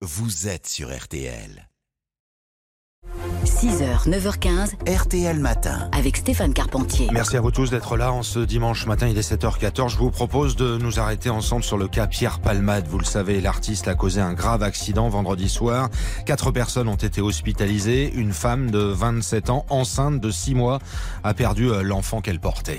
vous êtes sur RTL. 6h, 9h15, RTL Matin. avec Stéphane Carpentier. Merci à vous tous d'être là en ce dimanche matin, il est 7h14. Je vous propose de nous arrêter ensemble sur le cas Pierre Palmade. Vous le savez, l'artiste a causé un grave accident vendredi soir. Quatre personnes ont été hospitalisées. Une femme de 27 ans, enceinte de 6 mois, a perdu euh, l'enfant qu'elle portait.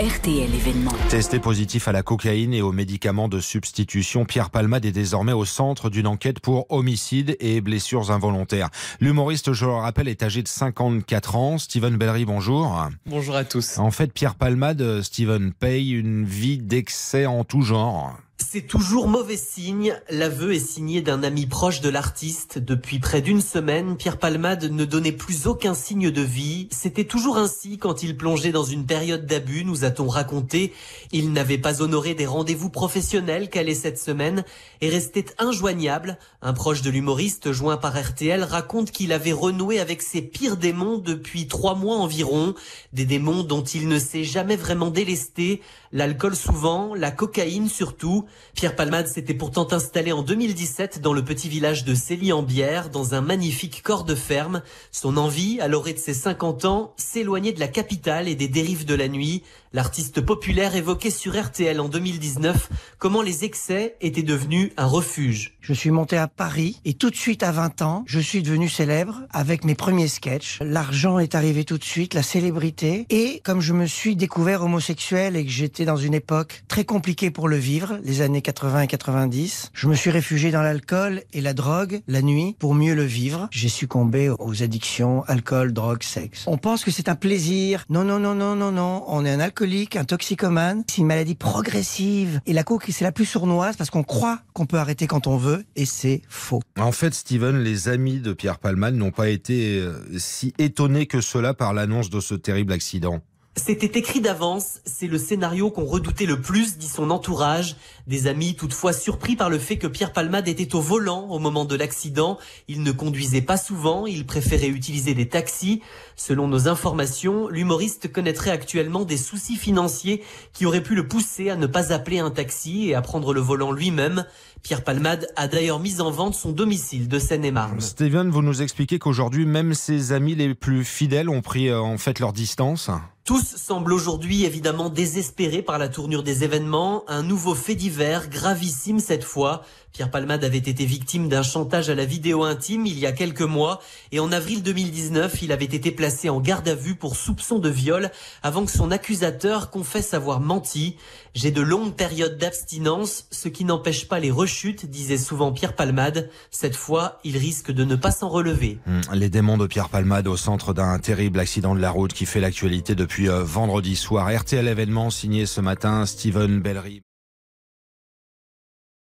RTL événement. Testé positif à la cocaïne et aux médicaments de substitution, Pierre Palmade est désormais au centre d'une enquête pour homicide et blessures involontaires. L'humoriste, je le rappelle, est âgé de 54 ans. Steven Bellery, bonjour. Bonjour à tous. En fait, Pierre Palmade, Steven, paye une vie d'excès en tout genre. C'est toujours mauvais signe. L'aveu est signé d'un ami proche de l'artiste. Depuis près d'une semaine, Pierre Palmade ne donnait plus aucun signe de vie. C'était toujours ainsi quand il plongeait dans une période d'abus, nous a-t-on raconté. Il n'avait pas honoré des rendez-vous professionnels calés cette semaine et restait injoignable. Un proche de l'humoriste, joint par RTL, raconte qu'il avait renoué avec ses pires démons depuis trois mois environ. Des démons dont il ne s'est jamais vraiment délesté. L'alcool souvent, la cocaïne surtout. Pierre Palmade s'était pourtant installé en 2017 dans le petit village de Célie-en-Bière, dans un magnifique corps de ferme. Son envie, à l'orée de ses 50 ans, s'éloigner de la capitale et des dérives de la nuit. L'artiste populaire évoquait sur RTL en 2019 comment les excès étaient devenus un refuge. Je suis monté à Paris et tout de suite à 20 ans, je suis devenu célèbre avec mes premiers sketchs. L'argent est arrivé tout de suite, la célébrité. Et comme je me suis découvert homosexuel et que j'étais dans une époque très compliquée pour le vivre, les années 80 et 90, je me suis réfugié dans l'alcool et la drogue la nuit pour mieux le vivre. J'ai succombé aux addictions, alcool, drogue, sexe. On pense que c'est un plaisir. Non, non, non, non, non, non. On est un alcoolique, un toxicomane. C'est une maladie progressive. Et la coke, c'est la plus sournoise parce qu'on croit qu'on peut arrêter quand on veut et c'est faux. En fait, Steven, les amis de Pierre Palmade n'ont pas été euh, si étonnés que cela par l'annonce de ce terrible accident. C'était écrit d'avance, c'est le scénario qu'on redoutait le plus, dit son entourage. Des amis toutefois surpris par le fait que Pierre Palmade était au volant au moment de l'accident. Il ne conduisait pas souvent, il préférait utiliser des taxis. Selon nos informations, l'humoriste connaîtrait actuellement des soucis financiers qui auraient pu le pousser à ne pas appeler un taxi et à prendre le volant lui-même. Pierre Palmade a d'ailleurs mis en vente son domicile de Seine-et-Marne. Steven, vous nous expliquez qu'aujourd'hui, même ses amis les plus fidèles ont pris euh, en fait leur distance. Tous semblent aujourd'hui évidemment désespérés par la tournure des événements. Un nouveau fait divers, gravissime cette fois. Pierre Palmade avait été victime d'un chantage à la vidéo intime il y a quelques mois et en avril 2019, il avait été placé en garde à vue pour soupçon de viol avant que son accusateur confesse avoir menti. J'ai de longues périodes d'abstinence, ce qui n'empêche pas les rechutes, disait souvent Pierre Palmade. Cette fois, il risque de ne pas s'en relever. Hum, Les démons de Pierre Palmade au centre d'un terrible accident de la route qui fait l'actualité depuis vendredi soir. RTL événement signé ce matin Steven Bellery.